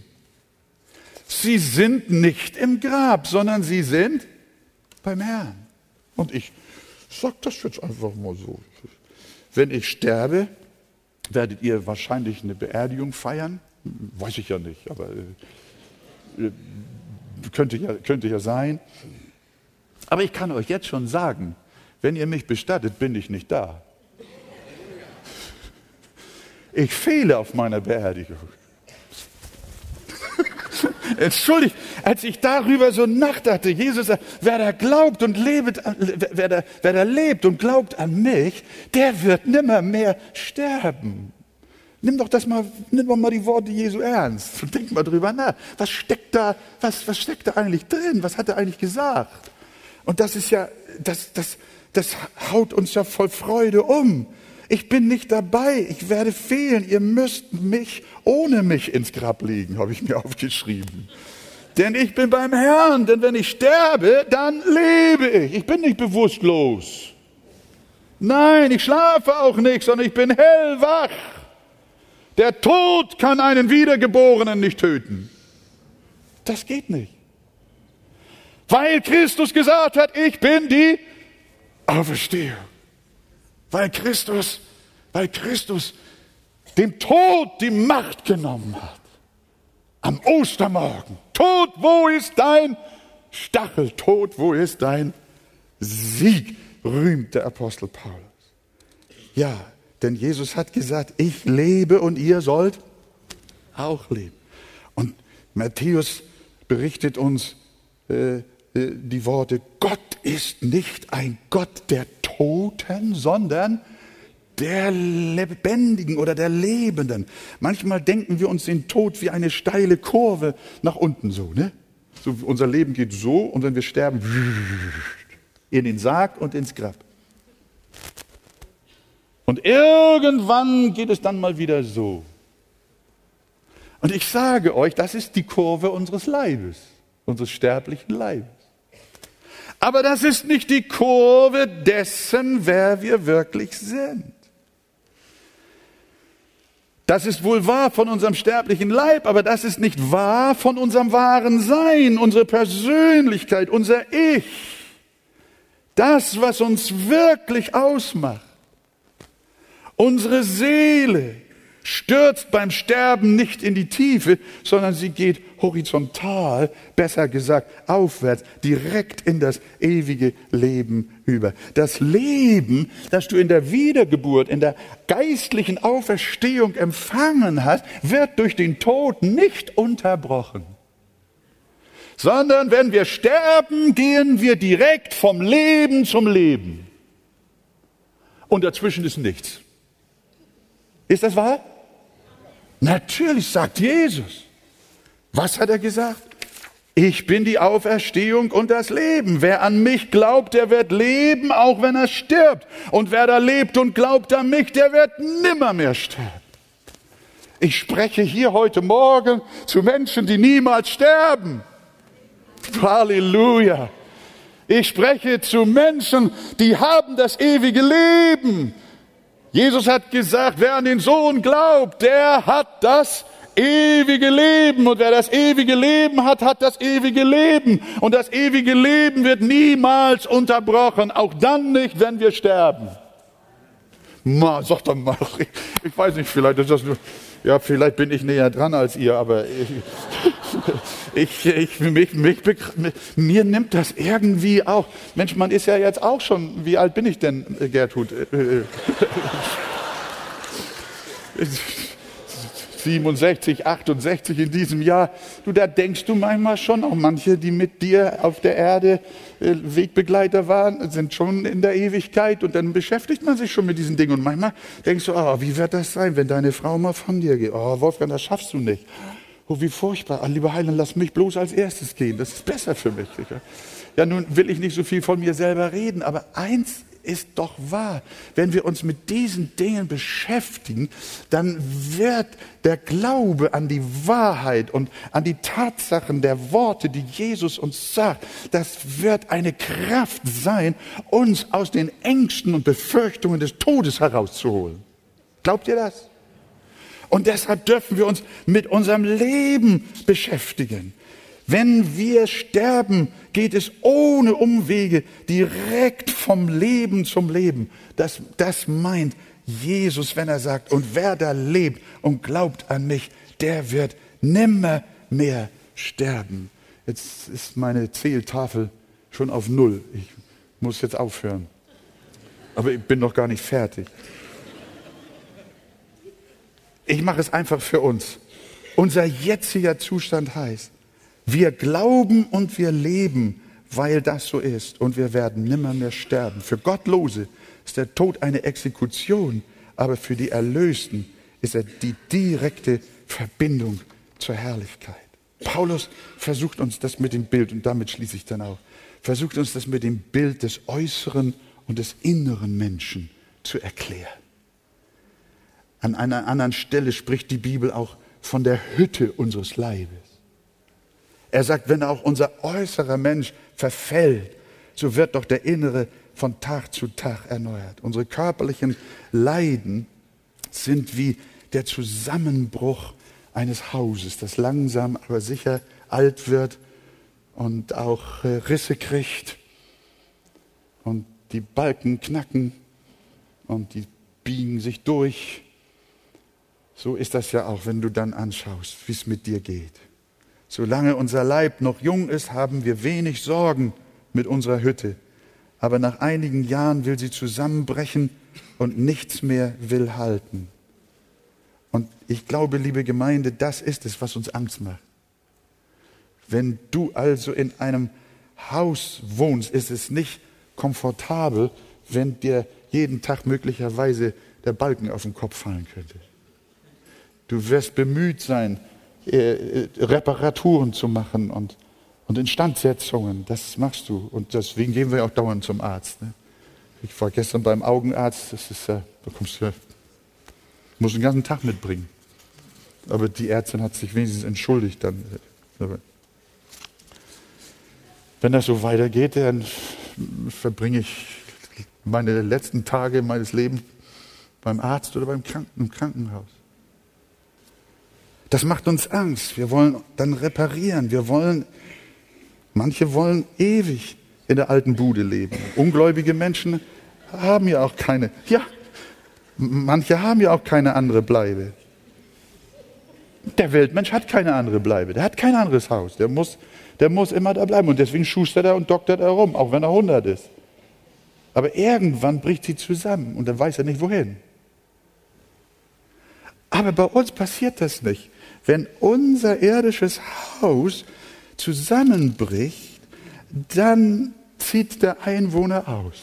Sie sind nicht im Grab, sondern sie sind beim Herrn. Und ich Sag das jetzt einfach mal so. Wenn ich sterbe, werdet ihr wahrscheinlich eine Beerdigung feiern? Weiß ich ja nicht, aber äh, äh, könnte, ja, könnte ja sein. Aber ich kann euch jetzt schon sagen, wenn ihr mich bestattet, bin ich nicht da. Ich fehle auf meiner Beerdigung. Entschuldigt, als ich darüber so nachdachte, Jesus sagt, wer da glaubt und lebt, wer da, wer da lebt und glaubt an mich, der wird nimmer mehr sterben. Nimm doch das mal, nimm doch mal die Worte Jesu ernst und denk mal drüber nach. Was steckt da, was, was steckt da eigentlich drin? Was hat er eigentlich gesagt? Und das ist ja, das, das, das haut uns ja voll Freude um. Ich bin nicht dabei, ich werde fehlen, ihr müsst mich ohne mich ins Grab legen, habe ich mir *laughs* aufgeschrieben. Denn ich bin beim Herrn, denn wenn ich sterbe, dann lebe ich. Ich bin nicht bewusstlos. Nein, ich schlafe auch nicht, sondern ich bin hellwach. Der Tod kann einen Wiedergeborenen nicht töten. Das geht nicht. Weil Christus gesagt hat, ich bin die Auferstehung. Weil Christus, weil Christus dem Tod die Macht genommen hat. Am Ostermorgen. Tod, wo ist dein Stachel, Tod, wo ist dein Sieg? rühmt der Apostel Paulus. Ja, denn Jesus hat gesagt, ich lebe und ihr sollt auch leben. Und Matthäus berichtet uns äh, äh, die Worte, Gott ist nicht ein Gott der Toten, sondern der Lebendigen oder der Lebenden. Manchmal denken wir uns den Tod wie eine steile Kurve nach unten so, ne? So, unser Leben geht so und wenn wir sterben, in den Sarg und ins Grab. Und irgendwann geht es dann mal wieder so. Und ich sage euch, das ist die Kurve unseres Leibes, unseres sterblichen Leibes. Aber das ist nicht die Kurve dessen, wer wir wirklich sind. Das ist wohl wahr von unserem sterblichen Leib, aber das ist nicht wahr von unserem wahren Sein, unsere Persönlichkeit, unser Ich. Das, was uns wirklich ausmacht. Unsere Seele stürzt beim Sterben nicht in die Tiefe, sondern sie geht horizontal, besser gesagt aufwärts, direkt in das ewige Leben über. Das Leben, das du in der Wiedergeburt, in der geistlichen Auferstehung empfangen hast, wird durch den Tod nicht unterbrochen. Sondern wenn wir sterben, gehen wir direkt vom Leben zum Leben. Und dazwischen ist nichts. Ist das wahr? Natürlich sagt Jesus. Was hat er gesagt? Ich bin die Auferstehung und das Leben. Wer an mich glaubt, der wird leben, auch wenn er stirbt. Und wer da lebt und glaubt an mich, der wird nimmermehr sterben. Ich spreche hier heute Morgen zu Menschen, die niemals sterben. Halleluja. Ich spreche zu Menschen, die haben das ewige Leben. Jesus hat gesagt, wer an den Sohn glaubt, der hat das ewige Leben. Und wer das ewige Leben hat, hat das ewige Leben. Und das ewige Leben wird niemals unterbrochen, auch dann nicht, wenn wir sterben. Ma, sag doch mal, *laughs* ich, weiß nicht, vielleicht ist das nur, ja, vielleicht bin ich näher dran als ihr, aber ich, ich, ich mich, mich, mir nimmt das irgendwie auch. Mensch, man ist ja jetzt auch schon, wie alt bin ich denn, Gertrud? 67, 68 in diesem Jahr. Du, da denkst du manchmal schon, auch manche, die mit dir auf der Erde äh, Wegbegleiter waren, sind schon in der Ewigkeit und dann beschäftigt man sich schon mit diesen Dingen und manchmal denkst du, oh, wie wird das sein, wenn deine Frau mal von dir geht? Oh, Wolfgang, das schaffst du nicht. Oh, wie furchtbar. Oh, lieber Heiland, lass mich bloß als erstes gehen. Das ist besser für mich. Ja, nun will ich nicht so viel von mir selber reden, aber eins ist doch wahr. Wenn wir uns mit diesen Dingen beschäftigen, dann wird der Glaube an die Wahrheit und an die Tatsachen der Worte, die Jesus uns sagt, das wird eine Kraft sein, uns aus den Ängsten und Befürchtungen des Todes herauszuholen. Glaubt ihr das? Und deshalb dürfen wir uns mit unserem Leben beschäftigen. Wenn wir sterben, geht es ohne Umwege direkt vom Leben zum Leben. Das, das meint Jesus, wenn er sagt, und wer da lebt und glaubt an mich, der wird nimmer mehr sterben. Jetzt ist meine Zähltafel schon auf Null. Ich muss jetzt aufhören. Aber ich bin noch gar nicht fertig. Ich mache es einfach für uns. Unser jetziger Zustand heißt, wir glauben und wir leben, weil das so ist. Und wir werden nimmer mehr sterben. Für Gottlose ist der Tod eine Exekution, aber für die Erlösten ist er die direkte Verbindung zur Herrlichkeit. Paulus versucht uns das mit dem Bild, und damit schließe ich dann auch, versucht uns das mit dem Bild des äußeren und des inneren Menschen zu erklären. An einer anderen Stelle spricht die Bibel auch von der Hütte unseres Leibes. Er sagt, wenn auch unser äußerer Mensch verfällt, so wird doch der innere von Tag zu Tag erneuert. Unsere körperlichen Leiden sind wie der Zusammenbruch eines Hauses, das langsam aber sicher alt wird und auch äh, Risse kriegt und die Balken knacken und die biegen sich durch. So ist das ja auch, wenn du dann anschaust, wie es mit dir geht. Solange unser Leib noch jung ist, haben wir wenig Sorgen mit unserer Hütte. Aber nach einigen Jahren will sie zusammenbrechen und nichts mehr will halten. Und ich glaube, liebe Gemeinde, das ist es, was uns Angst macht. Wenn du also in einem Haus wohnst, ist es nicht komfortabel, wenn dir jeden Tag möglicherweise der Balken auf den Kopf fallen könnte. Du wirst bemüht sein, äh, äh, Reparaturen zu machen und, und Instandsetzungen. Das machst du. Und deswegen gehen wir auch dauernd zum Arzt. Ne? Ich war gestern beim Augenarzt. Das ist, äh, da kommst du, musst den ganzen Tag mitbringen. Aber die Ärztin hat sich wenigstens entschuldigt. Dann, äh, wenn das so weitergeht, dann verbringe ich meine letzten Tage meines Lebens beim Arzt oder beim Kranken, im Krankenhaus. Das macht uns Angst. Wir wollen dann reparieren. Wir wollen, manche wollen ewig in der alten Bude leben. Ungläubige Menschen haben ja auch keine, ja, manche haben ja auch keine andere Bleibe. Der Weltmensch hat keine andere Bleibe. Der hat kein anderes Haus. Der muss, der muss immer da bleiben. Und deswegen schustert er und doktert er rum, auch wenn er 100 ist. Aber irgendwann bricht sie zusammen und dann weiß er nicht wohin. Aber bei uns passiert das nicht. Wenn unser irdisches Haus zusammenbricht, dann zieht der Einwohner aus.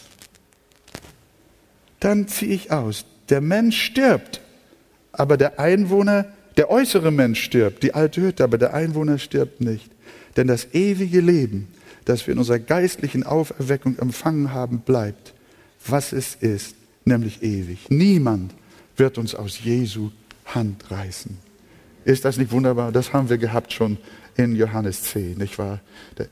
Dann ziehe ich aus. Der Mensch stirbt, aber der Einwohner, der äußere Mensch stirbt, die alte Hütte, aber der Einwohner stirbt nicht. Denn das ewige Leben, das wir in unserer geistlichen Auferweckung empfangen haben, bleibt, was es ist, nämlich ewig. Niemand wird uns aus Jesu Hand reißen. Ist das nicht wunderbar? Das haben wir gehabt schon in Johannes 10, nicht wahr?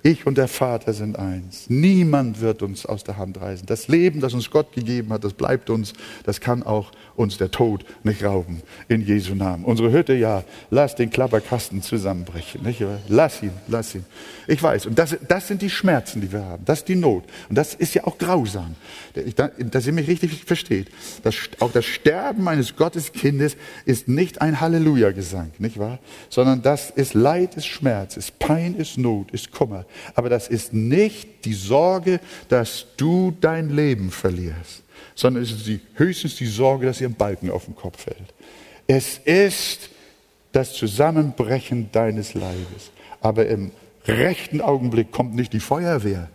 Ich und der Vater sind eins. Niemand wird uns aus der Hand reißen. Das Leben, das uns Gott gegeben hat, das bleibt uns. Das kann auch uns der Tod nicht rauben. In Jesu Namen. Unsere Hütte, ja, lass den Klapperkasten zusammenbrechen. Nicht wahr? Lass ihn, lass ihn. Ich weiß. Und das, das sind die Schmerzen, die wir haben. Das ist die Not. Und das ist ja auch grausam. Dass ihr mich richtig versteht. Das, auch das Sterben eines Gotteskindes ist nicht ein Halleluja-Gesang, nicht wahr? Sondern das ist Leid, ist Schmerz. Schmerz, ist Pein, ist Not, ist Kummer. Aber das ist nicht die Sorge, dass du dein Leben verlierst, sondern es ist die, höchstens die Sorge, dass dir ein Balken auf den Kopf fällt. Es ist das Zusammenbrechen deines Leibes. Aber im rechten Augenblick kommt nicht die Feuerwehr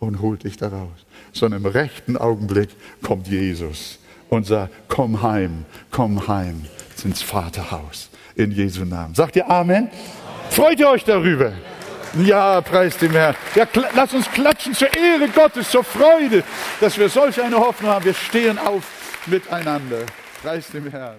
und holt dich da raus, sondern im rechten Augenblick kommt Jesus und sagt, komm heim, komm heim ins Vaterhaus in Jesu Namen. Sagt ihr Amen? Freut ihr euch darüber? Ja, preis dem Herrn. Ja, lasst uns klatschen zur Ehre Gottes, zur Freude, dass wir solch eine Hoffnung haben. Wir stehen auf miteinander. Preis dem Herrn.